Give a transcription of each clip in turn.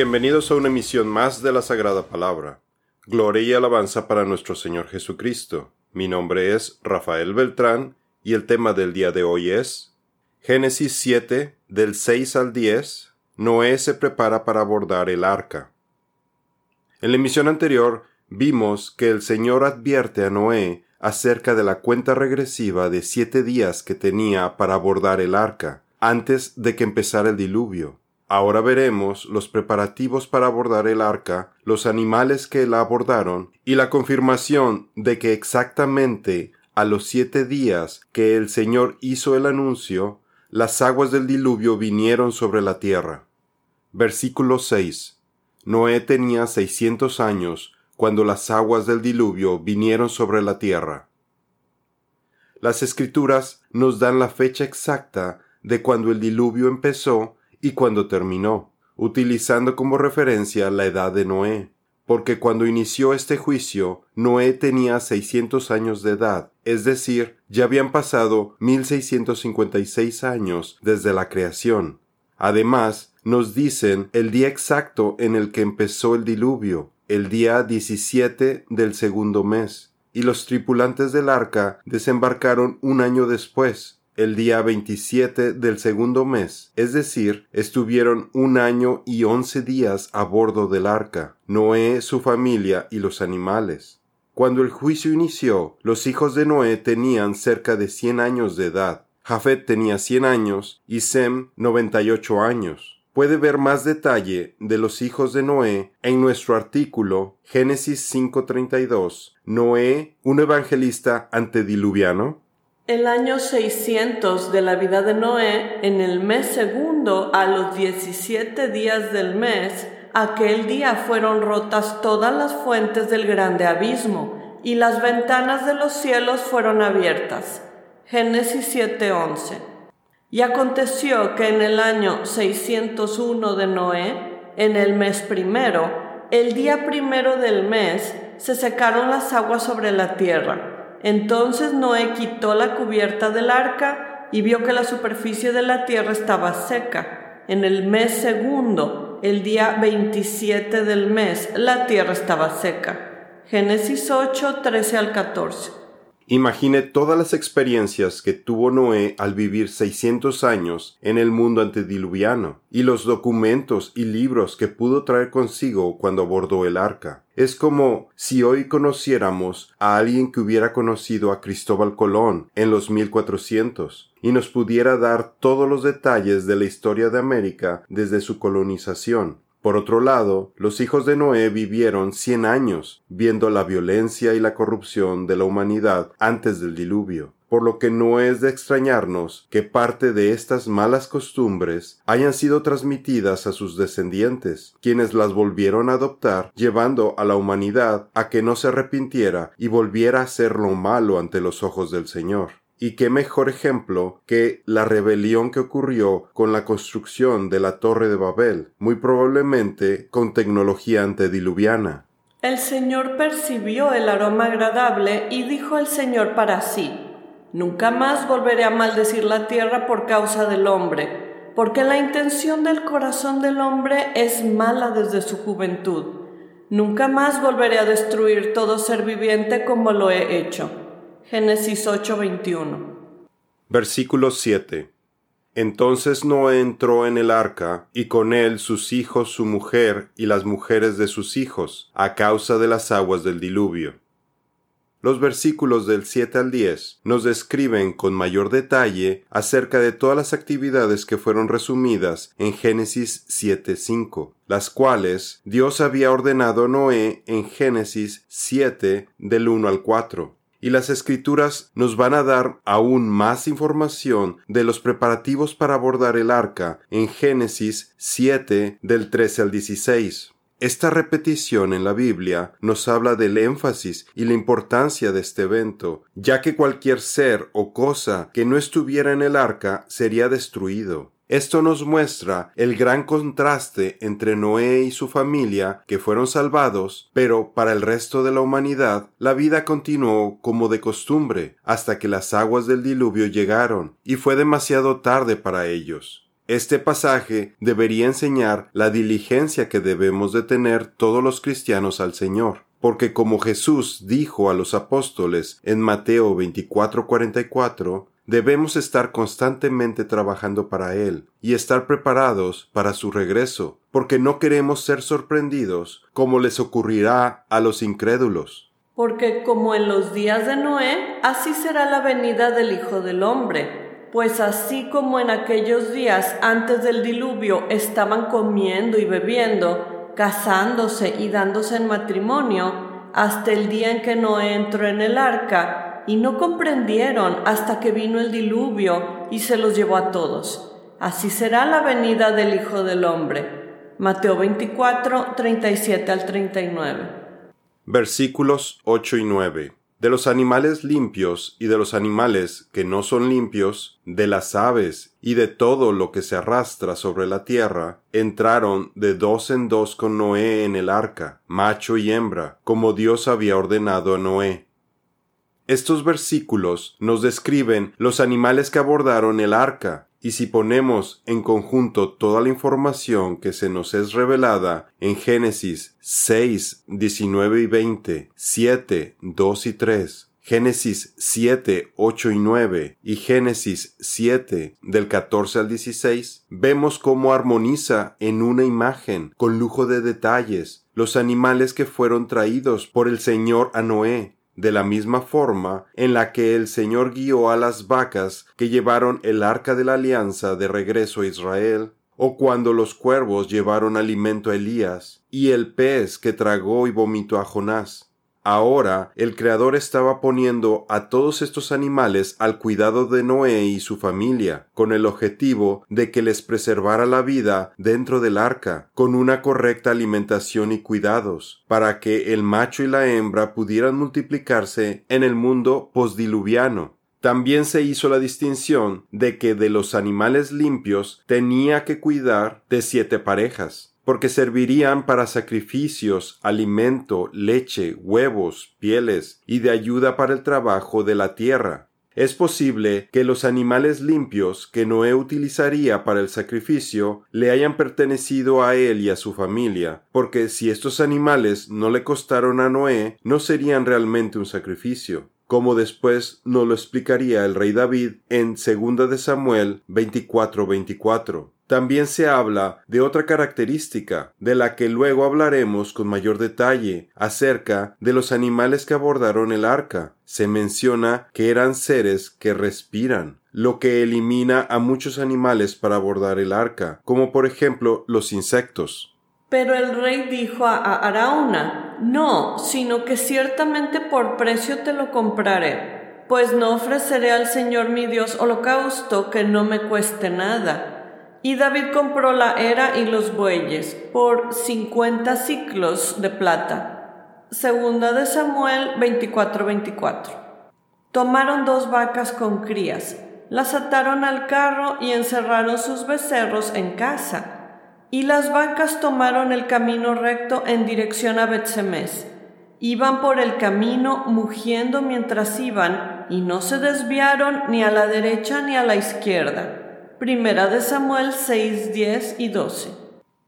Bienvenidos a una emisión más de la Sagrada Palabra. Gloria y alabanza para nuestro Señor Jesucristo. Mi nombre es Rafael Beltrán y el tema del día de hoy es Génesis 7 del 6 al 10. Noé se prepara para abordar el arca. En la emisión anterior vimos que el Señor advierte a Noé acerca de la cuenta regresiva de siete días que tenía para abordar el arca, antes de que empezara el diluvio. Ahora veremos los preparativos para abordar el arca, los animales que la abordaron y la confirmación de que exactamente a los siete días que el Señor hizo el anuncio, las aguas del diluvio vinieron sobre la tierra. Versículo 6. Noé tenía seiscientos años cuando las aguas del diluvio vinieron sobre la tierra. Las escrituras nos dan la fecha exacta de cuando el diluvio empezó y cuando terminó, utilizando como referencia la edad de Noé, porque cuando inició este juicio, Noé tenía 600 años de edad, es decir, ya habían pasado 1656 años desde la creación. Además, nos dicen el día exacto en el que empezó el diluvio, el día 17 del segundo mes, y los tripulantes del arca desembarcaron un año después, el día 27 del segundo mes, es decir, estuvieron un año y once días a bordo del arca, Noé, su familia y los animales. Cuando el juicio inició, los hijos de Noé tenían cerca de cien años de edad. Jafet tenía cien años y Sem noventa y ocho años. Puede ver más detalle de los hijos de Noé en nuestro artículo Génesis 5:32. Noé, un evangelista antediluviano, el año 600 de la vida de Noé, en el mes segundo, a los 17 días del mes, aquel día fueron rotas todas las fuentes del grande abismo, y las ventanas de los cielos fueron abiertas. Génesis 7:11. Y aconteció que en el año 601 de Noé, en el mes primero, el día primero del mes, se secaron las aguas sobre la tierra entonces Noé quitó la cubierta del arca y vio que la superficie de la tierra estaba seca. En el mes segundo, el día 27 del mes, la tierra estaba seca. Génesis 8, 13 al 14. Imagine todas las experiencias que tuvo Noé al vivir 600 años en el mundo antediluviano y los documentos y libros que pudo traer consigo cuando abordó el arca. Es como si hoy conociéramos a alguien que hubiera conocido a Cristóbal Colón en los 1400 y nos pudiera dar todos los detalles de la historia de América desde su colonización por otro lado, los hijos de Noé vivieron cien años viendo la violencia y la corrupción de la humanidad antes del diluvio, por lo que no es de extrañarnos que parte de estas malas costumbres hayan sido transmitidas a sus descendientes, quienes las volvieron a adoptar, llevando a la humanidad a que no se arrepintiera y volviera a hacer lo malo ante los ojos del Señor. Y qué mejor ejemplo que la rebelión que ocurrió con la construcción de la Torre de Babel, muy probablemente con tecnología antediluviana. El Señor percibió el aroma agradable y dijo el Señor para sí, Nunca más volveré a maldecir la tierra por causa del hombre, porque la intención del corazón del hombre es mala desde su juventud. Nunca más volveré a destruir todo ser viviente como lo he hecho. Génesis 8:21. Versículo 7. Entonces Noé entró en el arca, y con él sus hijos, su mujer y las mujeres de sus hijos, a causa de las aguas del diluvio. Los versículos del 7 al 10 nos describen con mayor detalle acerca de todas las actividades que fueron resumidas en Génesis 7.5, las cuales Dios había ordenado a Noé en Génesis 7 del 1 al 4 y las escrituras nos van a dar aún más información de los preparativos para abordar el arca en Génesis 7 del 13 al 16. Esta repetición en la Biblia nos habla del énfasis y la importancia de este evento, ya que cualquier ser o cosa que no estuviera en el arca sería destruido. Esto nos muestra el gran contraste entre Noé y su familia, que fueron salvados, pero para el resto de la humanidad la vida continuó como de costumbre, hasta que las aguas del diluvio llegaron, y fue demasiado tarde para ellos. Este pasaje debería enseñar la diligencia que debemos de tener todos los cristianos al Señor, porque como Jesús dijo a los apóstoles en Mateo 24:44, debemos estar constantemente trabajando para Él y estar preparados para su regreso, porque no queremos ser sorprendidos como les ocurrirá a los incrédulos. Porque como en los días de Noé, así será la venida del Hijo del Hombre. Pues así como en aquellos días antes del diluvio estaban comiendo y bebiendo, casándose y dándose en matrimonio hasta el día en que Noé entró en el arca, y no comprendieron hasta que vino el diluvio y se los llevó a todos. Así será la venida del Hijo del Hombre. Mateo 24, 37 al 39. Versículos 8 y 9 de los animales limpios y de los animales que no son limpios, de las aves y de todo lo que se arrastra sobre la tierra, entraron de dos en dos con Noé en el arca, macho y hembra, como Dios había ordenado a Noé. Estos versículos nos describen los animales que abordaron el arca, y si ponemos en conjunto toda la información que se nos es revelada en Génesis 6, 19 y 20, 7, 2 y 3, Génesis 7, 8 y 9 y Génesis 7 del 14 al 16, vemos cómo armoniza en una imagen con lujo de detalles los animales que fueron traídos por el Señor a Noé de la misma forma en la que el Señor guió a las vacas que llevaron el arca de la alianza de regreso a Israel, o cuando los cuervos llevaron alimento a Elías, y el pez que tragó y vomitó a Jonás. Ahora el Creador estaba poniendo a todos estos animales al cuidado de Noé y su familia, con el objetivo de que les preservara la vida dentro del arca, con una correcta alimentación y cuidados, para que el macho y la hembra pudieran multiplicarse en el mundo postdiluviano. También se hizo la distinción de que de los animales limpios tenía que cuidar de siete parejas porque servirían para sacrificios, alimento, leche, huevos, pieles y de ayuda para el trabajo de la tierra. Es posible que los animales limpios que Noé utilizaría para el sacrificio le hayan pertenecido a él y a su familia, porque si estos animales no le costaron a Noé, no serían realmente un sacrificio como después nos lo explicaría el rey David en 2 de Samuel 24:24. También se habla de otra característica, de la que luego hablaremos con mayor detalle, acerca de los animales que abordaron el arca. Se menciona que eran seres que respiran, lo que elimina a muchos animales para abordar el arca, como por ejemplo los insectos. Pero el rey dijo a Arauna, no, sino que ciertamente por precio te lo compraré, pues no ofreceré al Señor mi Dios holocausto que no me cueste nada y David compró la era y los bueyes por cincuenta ciclos de plata. Segunda de Samuel 24:24. Tomaron dos vacas con crías, las ataron al carro y encerraron sus becerros en casa. Y las vacas tomaron el camino recto en dirección a Betsemes. Iban por el camino mugiendo mientras iban, y no se desviaron ni a la derecha ni a la izquierda Primera de Samuel 6, 10 y 12.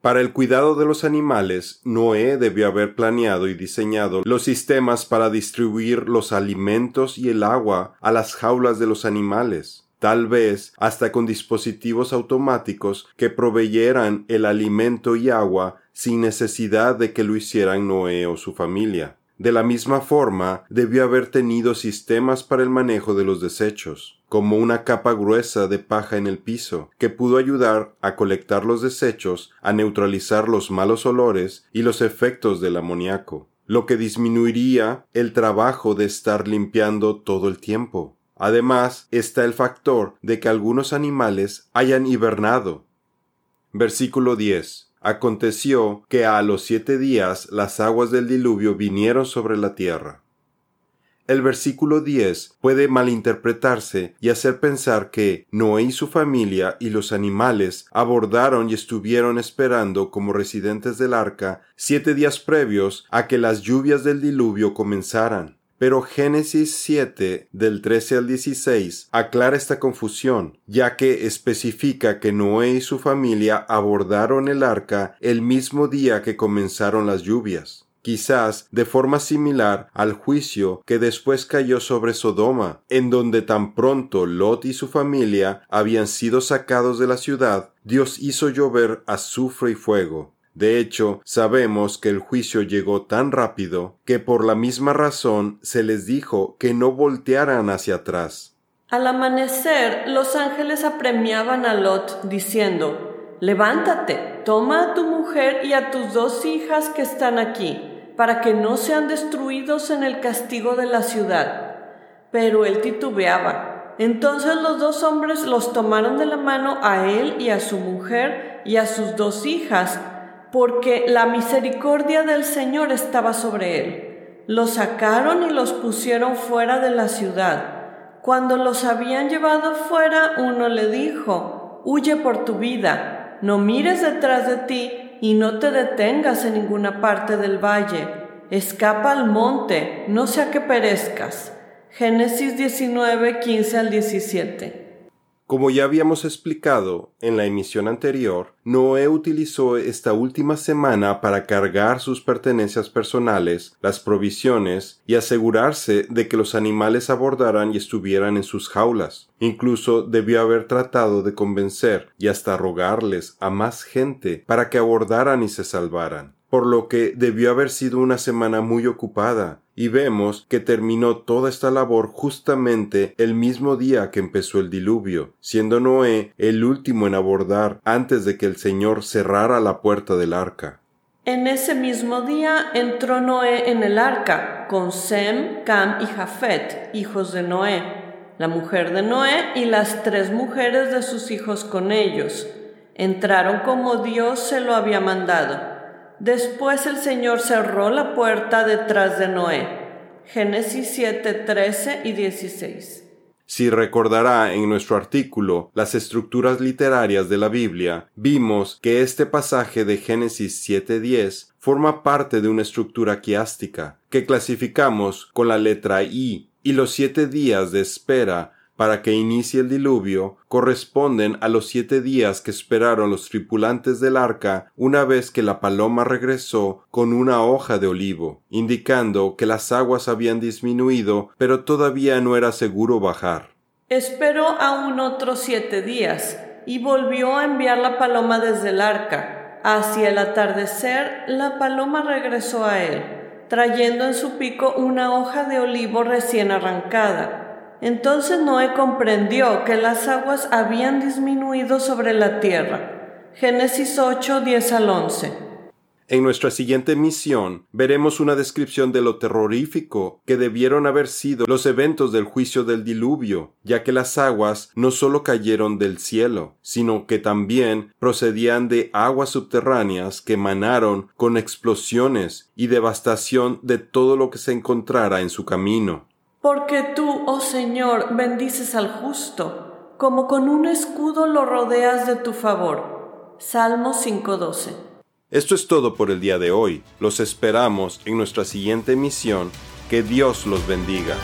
Para el cuidado de los animales, Noé debió haber planeado y diseñado los sistemas para distribuir los alimentos y el agua a las jaulas de los animales, tal vez hasta con dispositivos automáticos que proveyeran el alimento y agua sin necesidad de que lo hicieran Noé o su familia. De la misma forma, debió haber tenido sistemas para el manejo de los desechos, como una capa gruesa de paja en el piso, que pudo ayudar a colectar los desechos, a neutralizar los malos olores y los efectos del amoníaco, lo que disminuiría el trabajo de estar limpiando todo el tiempo. Además, está el factor de que algunos animales hayan hibernado. Versículo 10. Aconteció que a los siete días las aguas del diluvio vinieron sobre la tierra. El versículo 10 puede malinterpretarse y hacer pensar que Noé y su familia y los animales abordaron y estuvieron esperando como residentes del arca siete días previos a que las lluvias del diluvio comenzaran. Pero Génesis 7 del 13 al 16 aclara esta confusión, ya que especifica que Noé y su familia abordaron el arca el mismo día que comenzaron las lluvias quizás de forma similar al juicio que después cayó sobre Sodoma, en donde tan pronto Lot y su familia habían sido sacados de la ciudad, Dios hizo llover azufre y fuego. De hecho, sabemos que el juicio llegó tan rápido que por la misma razón se les dijo que no voltearan hacia atrás. Al amanecer, los ángeles apremiaban a Lot, diciendo, Levántate, toma a tu mujer y a tus dos hijas que están aquí para que no sean destruidos en el castigo de la ciudad. Pero él titubeaba. Entonces los dos hombres los tomaron de la mano a él y a su mujer y a sus dos hijas, porque la misericordia del Señor estaba sobre él. Los sacaron y los pusieron fuera de la ciudad. Cuando los habían llevado fuera, uno le dijo, Huye por tu vida, no mires detrás de ti y no te detengas en ninguna parte del valle. Escapa al monte, no sea que perezcas. Génesis 19, 15 al 17. Como ya habíamos explicado en la emisión anterior, Noé utilizó esta última semana para cargar sus pertenencias personales, las provisiones y asegurarse de que los animales abordaran y estuvieran en sus jaulas. Incluso debió haber tratado de convencer y hasta rogarles a más gente para que abordaran y se salvaran por lo que debió haber sido una semana muy ocupada, y vemos que terminó toda esta labor justamente el mismo día que empezó el diluvio, siendo Noé el último en abordar antes de que el Señor cerrara la puerta del arca. En ese mismo día entró Noé en el arca con Sem, Cam y Jafet, hijos de Noé, la mujer de Noé y las tres mujeres de sus hijos con ellos. Entraron como Dios se lo había mandado Después el Señor cerró la puerta detrás de Noé. Génesis 7, 13 y 16. Si recordará en nuestro artículo las estructuras literarias de la Biblia, vimos que este pasaje de Génesis 7.10 forma parte de una estructura quiástica que clasificamos con la letra I y los siete días de espera para que inicie el diluvio corresponden a los siete días que esperaron los tripulantes del arca una vez que la paloma regresó con una hoja de olivo, indicando que las aguas habían disminuido, pero todavía no era seguro bajar. Esperó aún otros siete días, y volvió a enviar la paloma desde el arca. Hacia el atardecer, la paloma regresó a él, trayendo en su pico una hoja de olivo recién arrancada entonces Noé comprendió que las aguas habían disminuido sobre la tierra. Génesis 8, 10 al 11. En nuestra siguiente misión veremos una descripción de lo terrorífico que debieron haber sido los eventos del juicio del diluvio, ya que las aguas no solo cayeron del cielo, sino que también procedían de aguas subterráneas que emanaron con explosiones y devastación de todo lo que se encontrara en su camino. Porque tú, oh Señor, bendices al justo, como con un escudo lo rodeas de tu favor. Salmo 5.12. Esto es todo por el día de hoy. Los esperamos en nuestra siguiente misión. Que Dios los bendiga.